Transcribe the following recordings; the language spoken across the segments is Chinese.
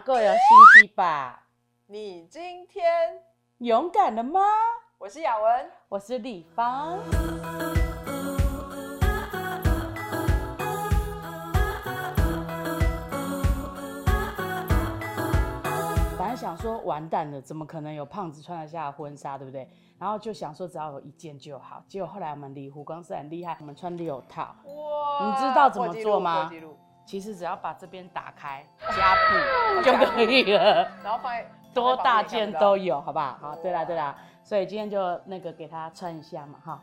够有心机吧？你今天勇敢了吗？我是雅文，我是立方。本来想说完蛋了，怎么可能有胖子穿得下婚纱，对不对？然后就想说只要有一件就好。结果后来我们离湖光是很厉害，我们穿六套。哇你知道怎么做吗其实只要把这边打开加布 就可以了。然后放在 多大件都有。有，好不好？好，对啦对啦，所以今天就那个给他穿一下嘛，哈。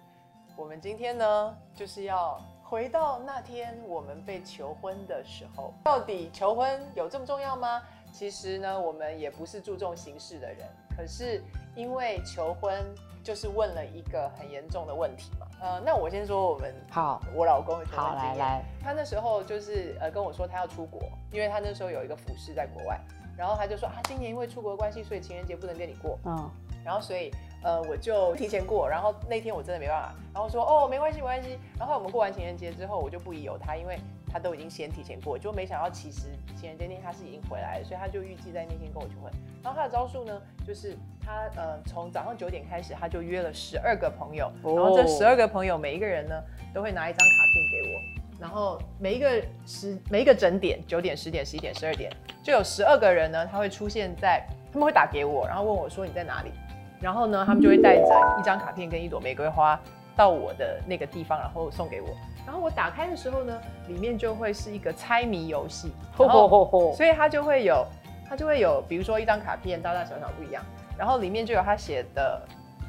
我们今天呢，就是要回到那天我们被求婚的时候。到底求婚有这么重要吗？其实呢，我们也不是注重形式的人，可是因为求婚就是问了一个很严重的问题嘛。呃，那我先说我们好，我老公的好。来来，他那时候就是呃跟我说他要出国，因为他那时候有一个服饰在国外，然后他就说啊，今年因为出国的关系，所以情人节不能跟你过，嗯，然后所以呃我就提前过，然后那天我真的没办法，然后说哦没关系没关系，然后我们过完情人节之后，我就不疑有他，因为他都已经先提前过，就没想到其实情人节那天他是已经回来了，所以他就预计在那天跟我求婚。然后他的招数呢，就是他呃从早上九点开始，他就约了十二个朋友，哦然后这十二个朋友每一个人呢都会拿一张卡片给我，然后每一个十每一个整点九点、十点、十一点、十二点，就有十二个人呢，他会出现在，他们会打给我，然后问我说你在哪里，然后呢，他们就会带着一张卡片跟一朵玫瑰花到我的那个地方，然后送给我。然后我打开的时候呢，里面就会是一个猜谜游戏，吼然后吼吼。吼，所以它就会有，它就会有，比如说一张卡片大大小小不一样，然后里面就有他写的，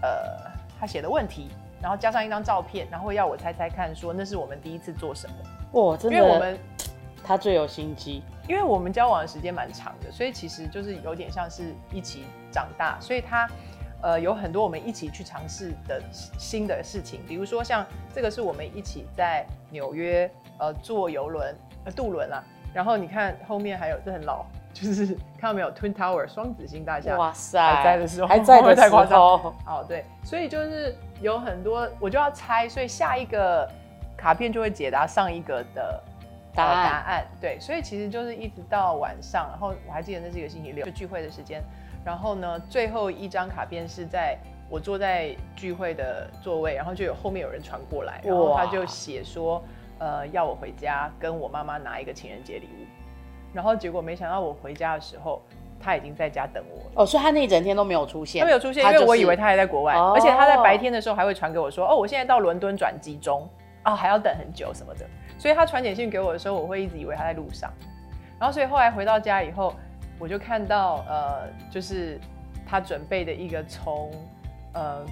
呃，他写的问题，然后加上一张照片，然后要我猜猜看，说那是我们第一次做什么，哇，真的，因为我们他最有心机，因为我们交往的时间蛮长的，所以其实就是有点像是一起长大，所以他呃有很多我们一起去尝试的新的事情，比如说像这个是我们一起在纽约呃坐游轮呃渡轮啦，然后你看后面还有这很老，就是看到没有 Twin Tower 双子星大厦，哇塞，还在的时候还在的时太夸张候，哦对，所以就是有很多我就要猜，所以下一个卡片就会解答上一个的。呃答案。答案。对，所以其实就是一直到晚上，然后我还记得那是一个星期六，就聚会的时间。然后呢，最后一张卡片是在我坐在聚会的座位，然后就有后面有人传过来，然后他就写说，呃，要我回家跟我妈妈拿一个情人节礼物。然后结果没想到我回家的时候，他已经在家等我了。哦，所以他那一整天都没有出现，他没有出现，因就是为我以为他还在国外，哦而且他在白天的时候还会传给我说，哦，我现在到伦敦转机中，哦，还要等很久什么的。所以他传简讯给我的时候，我会一直以为他在路上。然后所以后来回到家以后，我就看到呃，就是他准备的一个从呃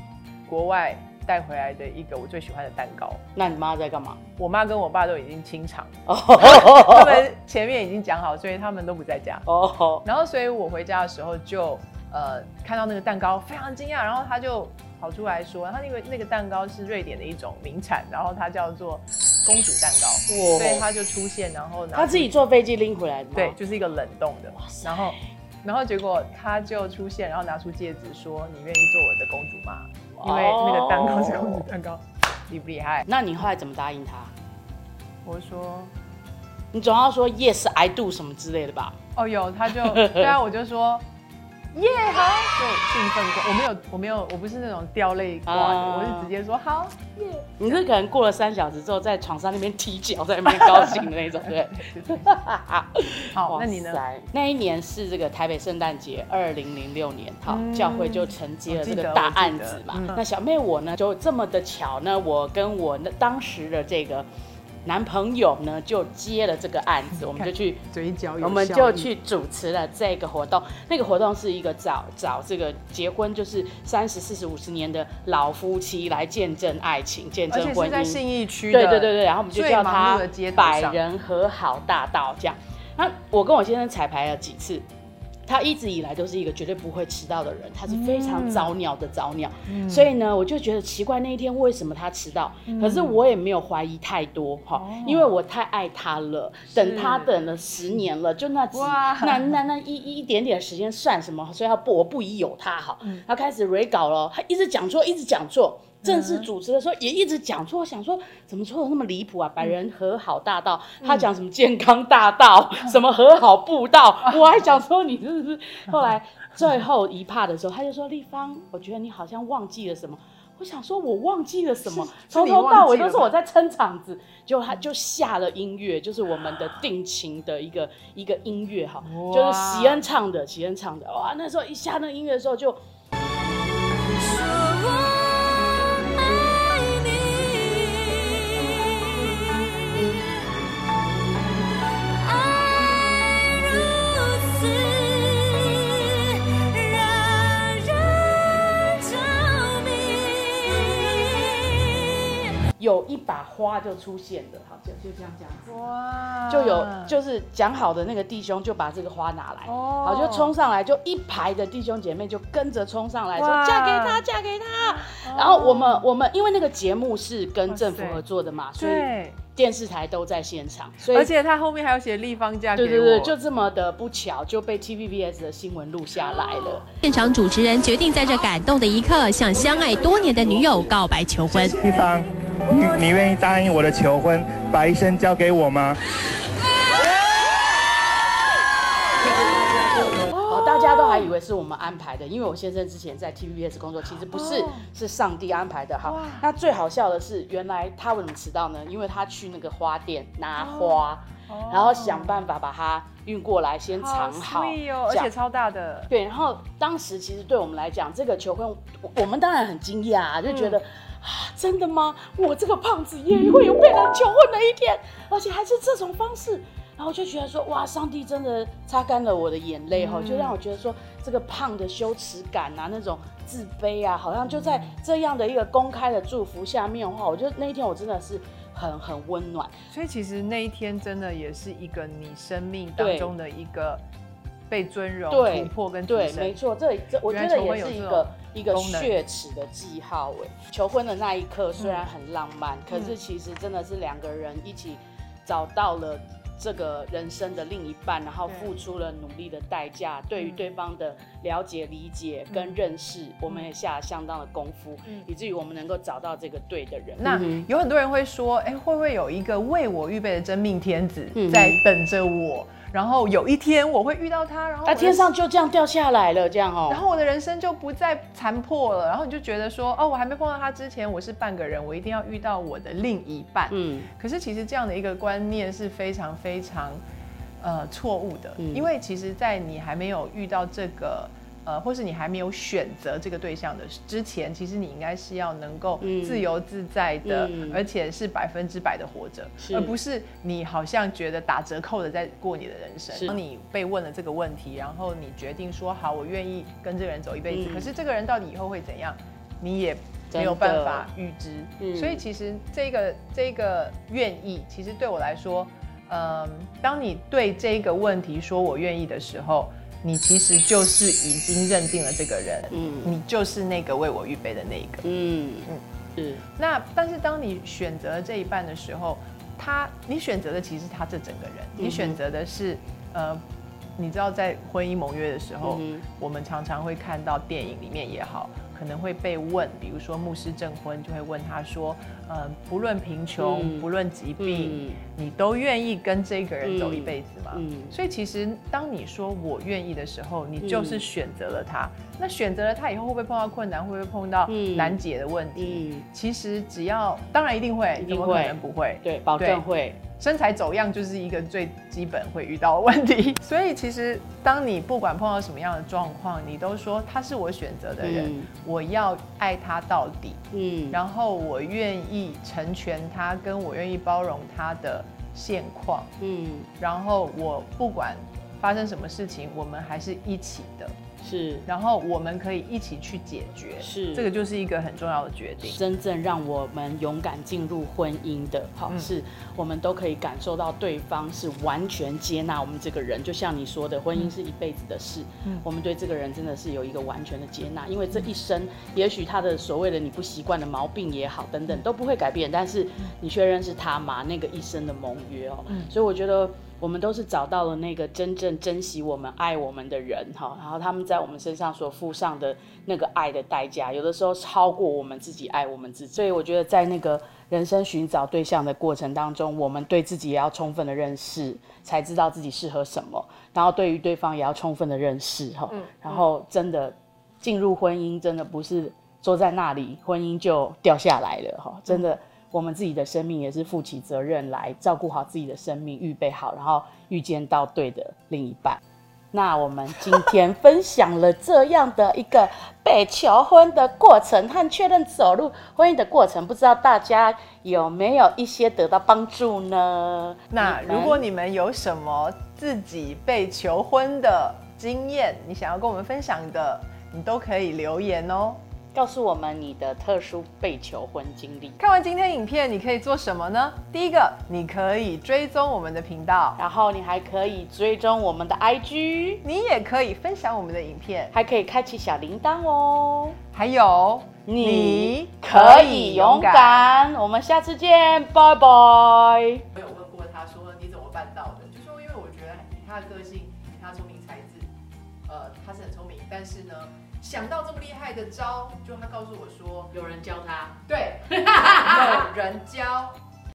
国外带回来的一个我最喜欢的蛋糕。那你妈在干嘛？我妈跟我爸都已经清场，哦他们前面已经讲好，所以他们都不在家。哦，然后，所以我回家的时候就呃看到那个蛋糕，非常惊讶，然后他就跑出来说，他因为那个蛋糕是瑞典的一种名产，然后它叫做公主蛋糕，哇所以他就出现，然后拿他自己坐飞机拎回来？对，就是一个冷冻的，然后然后结果他就出现，然后拿出戒指说，你愿意做我的公主吗？因为那个蛋糕是公主蛋糕，厉不厉害？那你后来怎么答应他？我说你总要说 yes I do 什么之类的吧？哦有，他就 对啊，我就说。耶好，就兴奋过。我没有，我没有，我不是那种掉泪挂的，啊我是直接说好耶。你是可能过了三小时之后，在床上那边踢脚，在那边高兴的那种，对。好，那你呢？塞？那一年是这个台北圣诞节，二零零六年，好，嗯教会就承接了这个大案子嘛。那小妹我呢，就这么的巧呢，我跟我那当时的这个男朋友呢，就接了这个案子，我们就去嘴角我们就去主持了这个活动。那个活动是一个找找这个结婚就是三十四十五十年的老夫妻来见证爱情，见证婚姻。是在信义区的，对对对对，然后我们就叫最忙它碌的街头百人和好大道这样。那我跟我先生彩排了几次，他一直以来都是一个绝对不会迟到的人，他是非常早鸟的早鸟，嗯。所以呢，我就觉得奇怪那一天为什么他迟到，可是我也没有怀疑太多哈，哦。因为我太爱他了，等他等了十年了，就那几那那那一一点点时间算什么？所以他不我不疑有他哈，嗯。他开始 re 稿了，他一直讲错，一直讲错。正式主持的时候也一直讲错，想说怎么错的那么离谱啊？百人和好大道，他讲什么健康大道，什么和好步道，我还想说你是不是？后来最后一趴的时候，他就说立方，我觉得你好像忘记了什么。我想说，我忘记了什么，从头到尾都是我在撑场子，就他就下了音乐，就是我们的定情的一个一个音乐哈，就是喜恩唱的，喜恩唱的，哇，那时候一下那个音乐的时候就。有一把花就出现了，好，就就这样这样子，哇，就有就是讲好的那个弟兄就把这个花拿来，好，就冲上来，就一排的弟兄姐妹就跟着冲上来，说嫁给他，嫁给他。然后我们我们因为那个节目是跟政府合作的嘛，所以电视台都在现场，所以而且他后面还有写立方嫁给我，对对对，就这么的不巧就被 TVBS 的新闻录下来了。现场主持人决定在这感动的一刻向相爱多年的女友告白求婚，立方。你你愿意答应我的求婚，把一生交给我吗？哦，大家都还以为是我们安排的，因为我先生之前在 TVBS 工作，其实不是，是上帝安排的。好，那最好笑的是，原来他为什么迟到呢？因为他去那个花店拿花，然后想办法把它运过来，先藏好，而且超大的。对，然后当时其实对我们来讲，这个求婚，我们当然很惊讶，啊就觉得。啊，真的吗？我这个胖子也会有被人求婚的一天，而且还是这种方式。然后就觉得说，哇，上帝真的擦干了我的眼泪哈，就让我觉得说，这个胖的羞耻感啊，那种自卑啊，好像就在这样的一个公开的祝福下面的话，我觉得那一天我真的是很很温暖。所以其实那一天真的也是一个你生命当中的一个。被尊荣、突破跟对，没错，这这我觉得也是一个一个血耻的记号。哎，求婚的那一刻虽然很浪漫，可是其实真的是两个人一起找到了这个人生的另一半，然后付出了努力的代价，对于对方的了解、理解跟认识，我们也下了相当的功夫，以至于我们能够找到这个对的人。那有很多人会说，哎，会不会有一个为我预备的真命天子在等着我？然后有一天我会遇到他，然后他天上就这样掉下来了，这样哦。然后我的人生就不再残破了。然后你就觉得说，哦，我还没碰到他之前，我是半个人，我一定要遇到我的另一半。嗯。可是其实这样的一个观念是非常非常呃错误的，因为其实，在你还没有遇到这个。呃，或是你还没有选择这个对象的之前，其实你应该是要能够自由自在的，而且是百分之百的活着，而不是你好像觉得打折扣的在过你的人生。当你被问了这个问题，然后你决定说好，我愿意跟这个人走一辈子，可是这个人到底以后会怎样，你也没有办法预知。所以其实这个这个愿意，其实对我来说，嗯，当你对这个问题说我愿意的时候。你其实就是已经认定了这个人，嗯，你就是那个为我预备的那一个，嗯。嗯，是。那但是当你选择这一半的时候，他你选择的其实他这整个人，你选择的是，呃，你知道在婚姻盟约的时候，我们常常会看到电影里面也好。可能会被问，比如说牧师证婚，就会问他说：“嗯，不论贫穷，不论疾病，你都愿意跟这个人走一辈子吗？”嗯，所以其实当你说我愿意的时候，你就是选择了他。那选择了他以后，会不会碰到困难？会不会碰到难解的问题？其实只要，当然一定会，怎么可能不会？对，保证会。身材走样就是一个最基本会遇到的问题，所以其实当你不管碰到什么样的状况，你都说他是我选择的人，我要爱他到底，嗯，然后我愿意成全他，跟我愿意包容他的现况，嗯，然后我不管发生什么事情，我们还是一起的。是，然后我们可以一起去解决，是，这个就是一个很重要的决定。真正让我们勇敢进入婚姻的，好，是我们都可以感受到对方是完全接纳我们这个人，就像你说的，婚姻是一辈子的事，嗯，我们对这个人真的是有一个完全的接纳，因为这一生，也许他的所谓的你不习惯的毛病也好，等等都不会改变，但是你确认是他嘛，那个一生的盟约哦，所以我觉得。我们都是找到了那个真正珍惜我们、爱我们的人哈，然后他们在我们身上所付上的那个爱的代价，有的时候超过我们自己爱我们自己。所以我觉得在那个人生寻找对象的过程当中，我们对自己也要充分的认识，才知道自己适合什么，然后对于对方也要充分的认识哈，然后真的进入婚姻，真的不是坐在那里，婚姻就掉下来了哈，真的。我们自己的生命也是负起责任来照顾好自己的生命，预备好，然后遇见到对的另一半。那我们今天分享了这样的一个被求婚的过程和确认走入婚姻的过程，不知道大家有没有一些得到帮助呢？那如果你们有什么自己被求婚的经验，你想要跟我们分享的，你都可以留言哦。告诉我们你的特殊被求婚经历，看完今天影片，你可以做什么呢？第一个，你可以追踪我们的频道，然后你还可以追踪我们的 IG，你也可以分享我们的影片，还可以开启小铃铛哦。还有你可以勇。敢，我们下次见，拜拜。我有问过他说你怎么办到的？就说因为我觉得以他的个性，以他聪明才智，呃，他是很聪明，但是呢，想到这么厉害的招，就他告诉我说，有人教他，对，有人教，